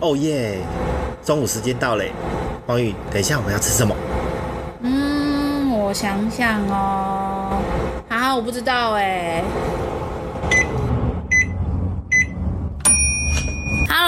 哦耶！中午时间到嘞，黄宇，等一下我们要吃什么？嗯，我想想哦，啊，我不知道哎。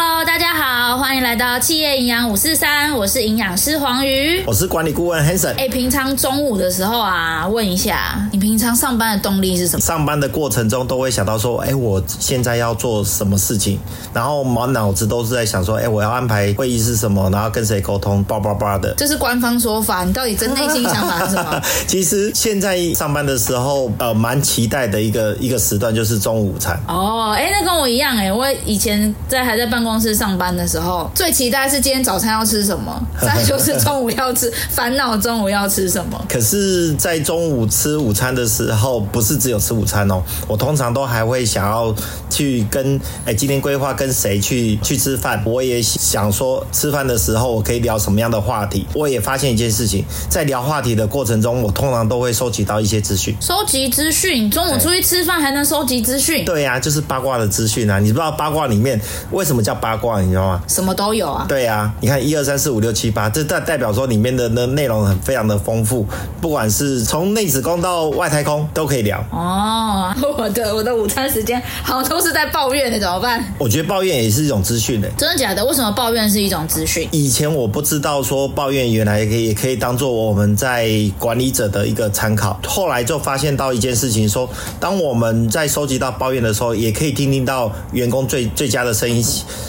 Hello，大家好，欢迎来到企业营养五四三，我是营养师黄鱼，我是管理顾问 Hanson。哎，平常中午的时候啊，问一下，你平常上班的动力是什么？上班的过程中都会想到说，哎，我现在要做什么事情，然后满脑子都是在想说，哎，我要安排会议是什么，然后跟谁沟通，叭叭叭的。这是官方说法，你到底真内心想法是什么？其实现在上班的时候，呃，蛮期待的一个一个时段就是中午午餐。哦，哎，那跟我一样，哎，我以前在还在办公室上班的时候，最期待是今天早餐要吃什么，再就是中午要吃，烦恼中午要吃什么。可是，在中午吃午餐的时候，不是只有吃午餐哦，我通常都还会想要去跟哎，今天规划跟谁去去吃饭。我也想说，吃饭的时候我可以聊什么样的话题。我也发现一件事情，在聊话题的过程中，我通常都会收集到一些资讯。收集资讯，中午出去吃饭还能收集资讯？对呀、啊，就是八卦的资讯啊！你不知道八卦里面为什么叫八卦？你知道吗？什么都有啊。对啊，你看一二三四五六七八，这代代表说里面的那内容很非常的丰富，不管是从内子宫到外太空都可以聊。哦，我的我的午餐时间好都是在抱怨的，怎么办？我觉得抱怨也是一种资讯的。真的假的？为什么抱怨是一种资讯？以前我不知道说抱怨原来也可以也可以当做我们在管理者的一个参考，后来就发现到一件事情说，说当我们在收集到抱怨的时候，也可以听听到员工最最佳的声音。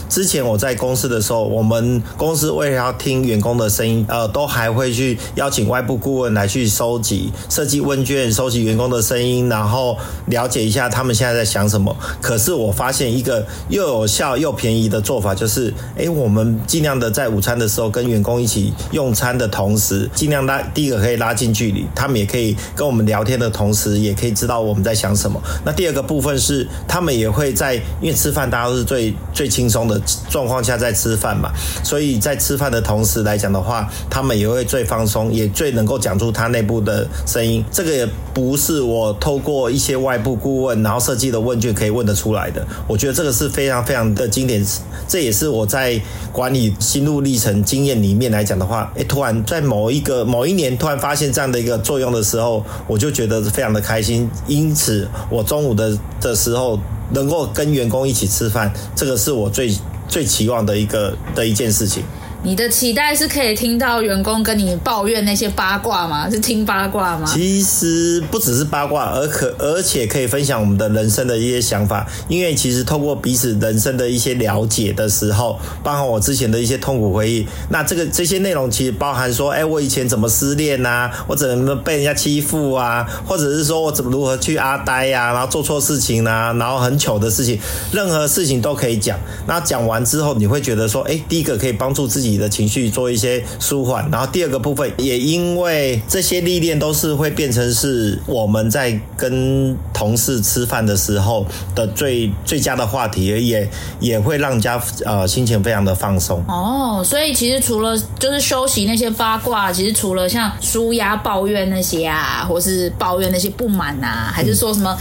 之前我在公司的时候，我们公司为了要听员工的声音，呃，都还会去邀请外部顾问来去收集、设计问卷、收集员工的声音，然后了解一下他们现在在想什么。可是我发现一个又有效又便宜的做法，就是，诶，我们尽量的在午餐的时候跟员工一起用餐的同时，尽量拉第一个可以拉近距离，他们也可以跟我们聊天的同时，也可以知道我们在想什么。那第二个部分是，他们也会在，因为吃饭大家都是最最轻松的状况下在吃饭嘛。所以在吃饭的同时来讲的话，他们也会最放松，也最能够讲出他内部的声音。这个也不是我透过一些外部顾问然后设计的问卷可以问得出来的。我觉得这个是非常非常的经典，这也是我在管理心路历程经验里面来讲的话，诶，突然在某一个某一年突然发现这样的一个作用的时候，我就觉得非常的开心。因此，我中午的的时候能够跟员工一起吃饭，这个是我最。最期望的一个的一件事情。你的期待是可以听到员工跟你抱怨那些八卦吗？是听八卦吗？其实不只是八卦，而可而且可以分享我们的人生的一些想法。因为其实透过彼此人生的一些了解的时候，包含我之前的一些痛苦回忆，那这个这些内容其实包含说，哎，我以前怎么失恋啊，我怎么被人家欺负啊，或者是说我怎么如何去阿呆呀、然后做错事情啊，然后很糗的事情，任何事情都可以讲。那讲完之后，你会觉得说，哎，第一个可以帮助自己。你的情绪做一些舒缓，然后第二个部分也因为这些历练都是会变成是我们在跟同事吃饭的时候的最最佳的话题，也也会让人家呃心情非常的放松。哦，所以其实除了就是休息那些八卦，其实除了像舒压抱怨那些啊，或是抱怨那些不满啊，还是说什么？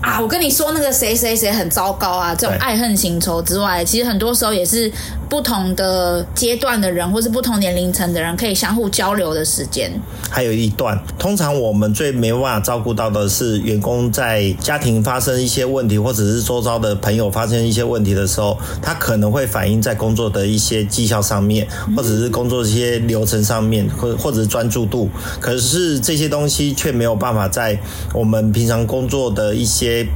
啊，我跟你说那个谁谁谁很糟糕啊，这种爱恨情仇之外，其实很多时候也是不同的阶段的人，或是不同年龄层的人可以相互交流的时间。还有一段，通常我们最没办法照顾到的是员工在家庭发生一些问题，或者是周遭的朋友发生一些问题的时候，他可能会反映在工作的一些绩效上面，或者是工作一些流程上面，或或者是专注度。可是这些东西却没有办法在我们平常工作的一些。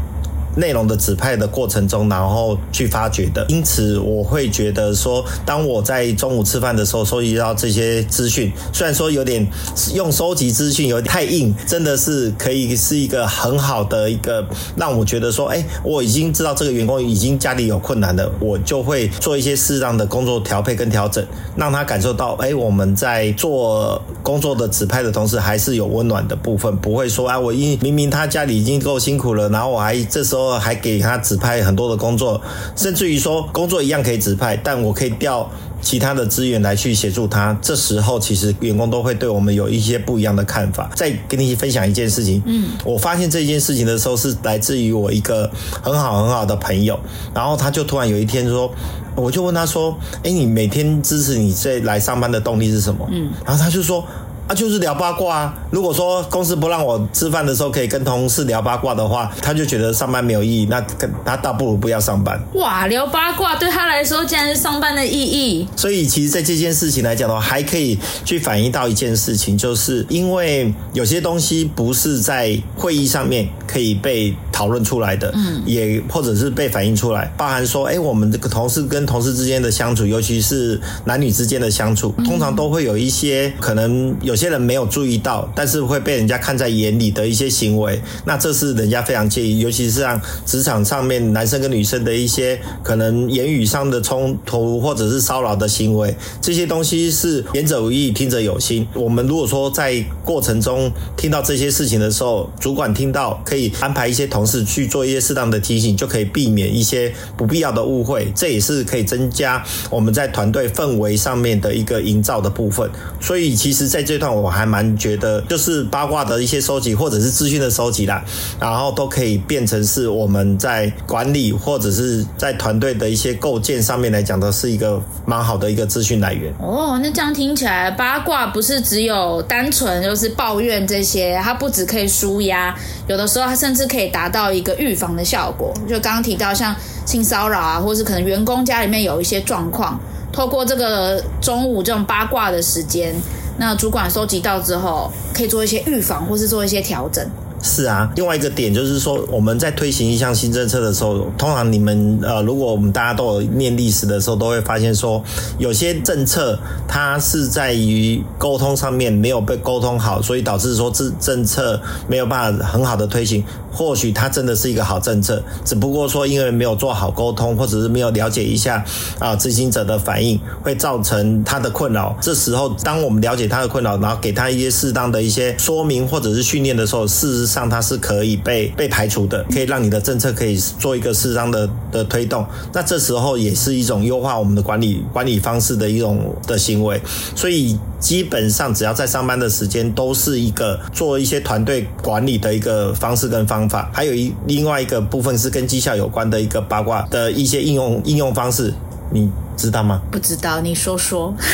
内容的指派的过程中，然后去发掘的。因此，我会觉得说，当我在中午吃饭的时候收集到这些资讯，虽然说有点用收集资讯有点太硬，真的是可以是一个很好的一个让我觉得说，哎，我已经知道这个员工已经家里有困难了，我就会做一些适当的工作调配跟调整，让他感受到，哎，我们在做工作的指派的同时，还是有温暖的部分，不会说，哎，我因明明他家里已经够辛苦了，然后我还这时候。说还给他指派很多的工作，甚至于说工作一样可以指派，但我可以调其他的资源来去协助他。这时候其实员工都会对我们有一些不一样的看法。再跟你分享一件事情，嗯，我发现这件事情的时候是来自于我一个很好很好的朋友，然后他就突然有一天说，我就问他说，哎，你每天支持你这来上班的动力是什么？嗯，然后他就说。啊，就是聊八卦啊。如果说公司不让我吃饭的时候可以跟同事聊八卦的话，他就觉得上班没有意义。那他倒不如不要上班。哇，聊八卦对他来说竟然是上班的意义。所以，其实，在这件事情来讲的话，还可以去反映到一件事情，就是因为有些东西不是在会议上面可以被讨论出来的，嗯，也或者是被反映出来，包含说，哎，我们这个同事跟同事之间的相处，尤其是男女之间的相处，通常都会有一些可能有。有些人没有注意到，但是会被人家看在眼里的一些行为，那这是人家非常介意，尤其是像职场上面男生跟女生的一些可能言语上的冲突或者是骚扰的行为，这些东西是言者无意，听者有心。我们如果说在过程中听到这些事情的时候，主管听到可以可以安排一些同事去做一些适当的提醒，就可以避免一些不必要的误会，这也是可以增加我们在团队氛围上面的一个营造的部分。所以，其实在这段。我还蛮觉得，就是八卦的一些收集，或者是资讯的收集啦，然后都可以变成是我们在管理或者是在团队的一些构建上面来讲的是一个蛮好的一个资讯来源。哦，那这样听起来，八卦不是只有单纯就是抱怨这些，它不只可以舒压，有的时候它甚至可以达到一个预防的效果。就刚刚提到像性骚扰啊，或是可能员工家里面有一些状况，透过这个中午这种八卦的时间。那主管收集到之后，可以做一些预防，或是做一些调整。是啊，另外一个点就是说，我们在推行一项新政策的时候，通常你们呃，如果我们大家都有念历史的时候，都会发现说，有些政策它是在于沟通上面没有被沟通好，所以导致说这政策没有办法很好的推行。或许它真的是一个好政策，只不过说因为没有做好沟通，或者是没有了解一下啊执行者的反应，会造成他的困扰。这时候，当我们了解他的困扰，然后给他一些适当的一些说明或者是训练的时候，事实上他是可以被被排除的，可以让你的政策可以做一个适当的的推动。那这时候也是一种优化我们的管理管理方式的一种的行为。所以基本上只要在上班的时间，都是一个做一些团队管理的一个方式跟方。法还有一另外一个部分是跟绩效有关的一个八卦的一些应用应用方式，你知道吗？不知道，你说说。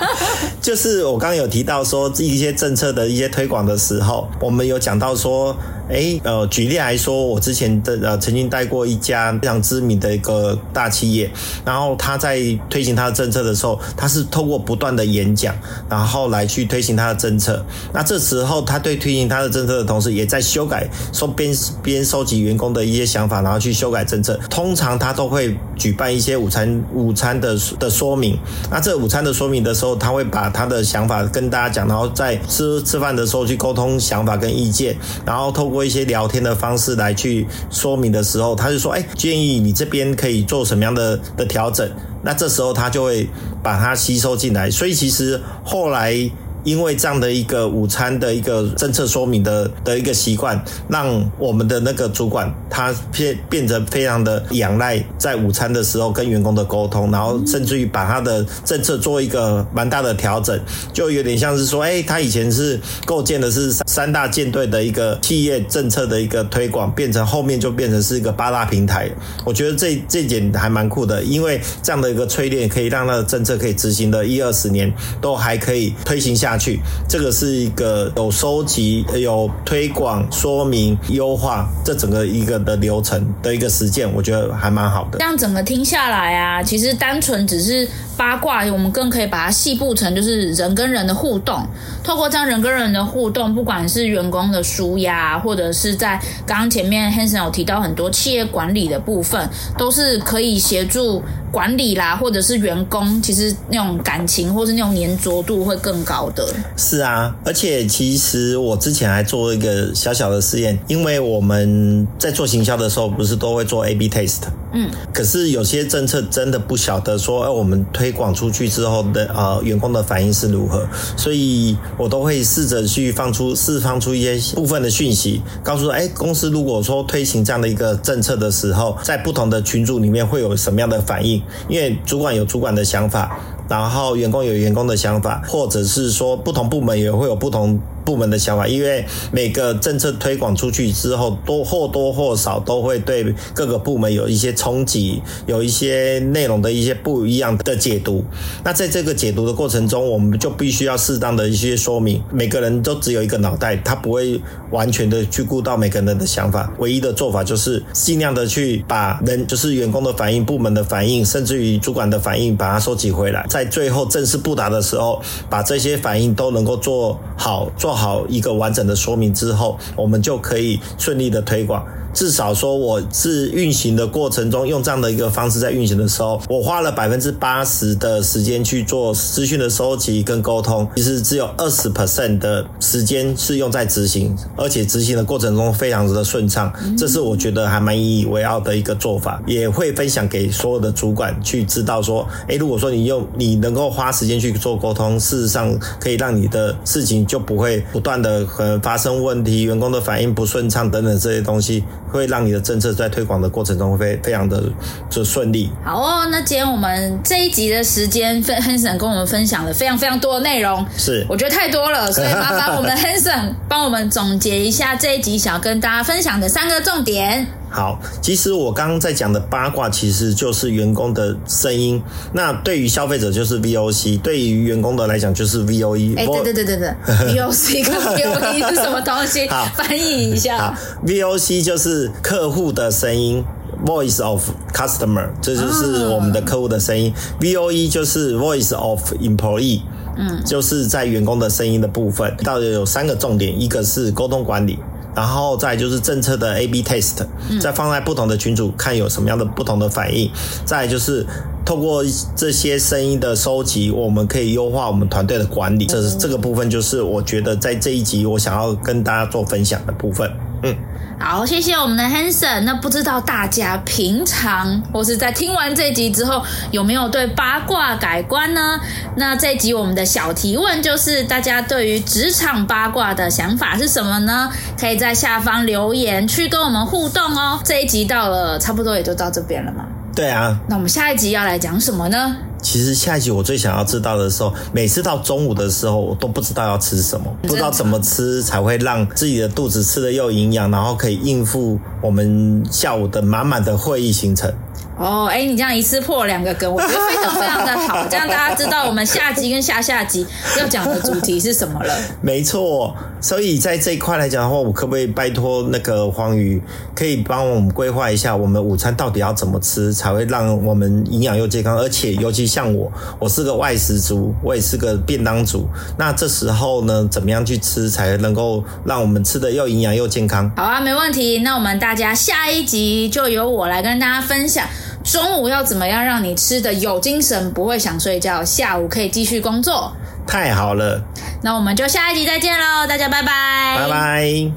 就是我刚刚有提到说一些政策的一些推广的时候，我们有讲到说。哎，呃，举例来说，我之前的呃曾经带过一家非常知名的一个大企业，然后他在推行他的政策的时候，他是透过不断的演讲，然后来去推行他的政策。那这时候他对推行他的政策的同时，也在修改，收边边收集员工的一些想法，然后去修改政策。通常他都会举办一些午餐午午餐的的说明。那这午餐的说明的时候，他会把他的想法跟大家讲，然后在吃吃饭的时候去沟通想法跟意见，然后透过。一些聊天的方式来去说明的时候，他就说：“哎，建议你这边可以做什么样的的调整？”那这时候他就会把它吸收进来。所以其实后来。因为这样的一个午餐的一个政策说明的的一个习惯，让我们的那个主管他变变得非常的仰赖在午餐的时候跟员工的沟通，然后甚至于把他的政策做一个蛮大的调整，就有点像是说，哎，他以前是构建的是三大舰队的一个企业政策的一个推广，变成后面就变成是一个八大平台。我觉得这这点还蛮酷的，因为这样的一个淬炼可以让他的政策可以执行的一二十年都还可以推行下下去，这个是一个有收集、有推广、说明、优化这整个一个的流程的一个实践，我觉得还蛮好的。这样整个听下来啊，其实单纯只是八卦，我们更可以把它细部成就是人跟人的互动。透过这样人跟人的互动，不管是员工的纾压，或者是在刚刚前面 Hanson 有提到很多企业管理的部分，都是可以协助管理啦，或者是员工其实那种感情或是那种粘着度会更高的。是啊，而且其实我之前还做一个小小的试验，因为我们在做行销的时候，不是都会做 A/B test。嗯。可是有些政策真的不晓得说，哎，我们推广出去之后的呃员工的反应是如何，所以我都会试着去放出释放出一些部分的讯息，告诉说，哎，公司如果说推行这样的一个政策的时候，在不同的群组里面会有什么样的反应？因为主管有主管的想法，然后员工有员工的想法，或者是说不同部门也会有不同。部门的想法，因为每个政策推广出去之后，多或多或少都会对各个部门有一些冲击，有一些内容的一些不一样的解读。那在这个解读的过程中，我们就必须要适当的一些说明。每个人都只有一个脑袋，他不会完全的去顾到每个人的想法。唯一的做法就是尽量的去把人，就是员工的反应、部门的反应，甚至于主管的反应，把它收集回来，在最后正式布达的时候，把这些反应都能够做好做。做好一个完整的说明之后，我们就可以顺利的推广。至少说，我是运行的过程中用这样的一个方式在运行的时候，我花了百分之八十的时间去做资讯的收集跟沟通，其实只有二十 percent 的时间是用在执行，而且执行的过程中非常的顺畅，这是我觉得还蛮引以为傲的一个做法，也会分享给所有的主管去知道说，诶，如果说你用你能够花时间去做沟通，事实上可以让你的事情就不会不断的可能发生问题，员工的反应不顺畅等等这些东西。会让你的政策在推广的过程中会非常的就顺利。好哦，那今天我们这一集的时间，Hanson 跟我们分享了非常非常多的内容，是我觉得太多了，所以麻烦我们的 Hanson 帮我们总结一下这一集想要跟大家分享的三个重点。好，其实我刚刚在讲的八卦，其实就是员工的声音。那对于消费者就是 VOC，对于员工的来讲就是 VOE。哎，对对对对对，VOC 跟 VOE 是什么东西？好，翻译一下。好，VOC 就是客户的声音，Voice of Customer，这就是我们的客户的声音。哦、VOE 就是 Voice of Employee，嗯，就是在员工的声音的部分。到底有三个重点，一个是沟通管理。然后再就是政策的 A/B test，再放在不同的群组看有什么样的不同的反应。再就是透过这些声音的收集，我们可以优化我们团队的管理。这是这个部分，就是我觉得在这一集我想要跟大家做分享的部分。嗯。好，谢谢我们的 Hanson。那不知道大家平常或是在听完这集之后，有没有对八卦改观呢？那这集我们的小提问就是，大家对于职场八卦的想法是什么呢？可以在下方留言去跟我们互动哦。这一集到了，差不多也就到这边了嘛。对啊。那我们下一集要来讲什么呢？其实下一集我最想要知道的时候，每次到中午的时候，我都不知道要吃什么，不知道怎么吃才会让自己的肚子吃的又营养，然后可以应付我们下午的满满的会议行程。哦，哎，你这样一次破两个梗，我觉得非常非常的好，这样大家知道我们下集跟下下集要讲的主题是什么了。没错，所以在这一块来讲的话，我可不可以拜托那个黄鱼，可以帮我们规划一下，我们午餐到底要怎么吃，才会让我们营养又健康？而且，尤其像我，我是个外食族，我也是个便当族，那这时候呢，怎么样去吃才能够让我们吃的又营养又健康？好啊，没问题。那我们大家下一集就由我来跟大家分享。中午要怎么样让你吃的有精神，不会想睡觉，下午可以继续工作？太好了，那我们就下一集再见喽，大家拜拜，拜拜。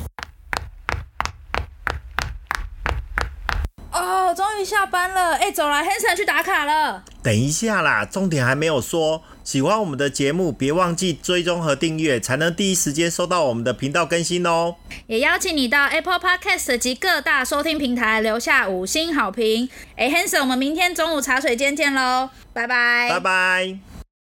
哦，终于下班了，哎，走了，Hanson 去打卡了。等一下啦，重点还没有说。喜欢我们的节目，别忘记追踪和订阅，才能第一时间收到我们的频道更新哦。也邀请你到 Apple Podcast 及各大收听平台留下五星好评。哎，Hanson，我们明天中午茶水间见喽，拜拜，拜拜。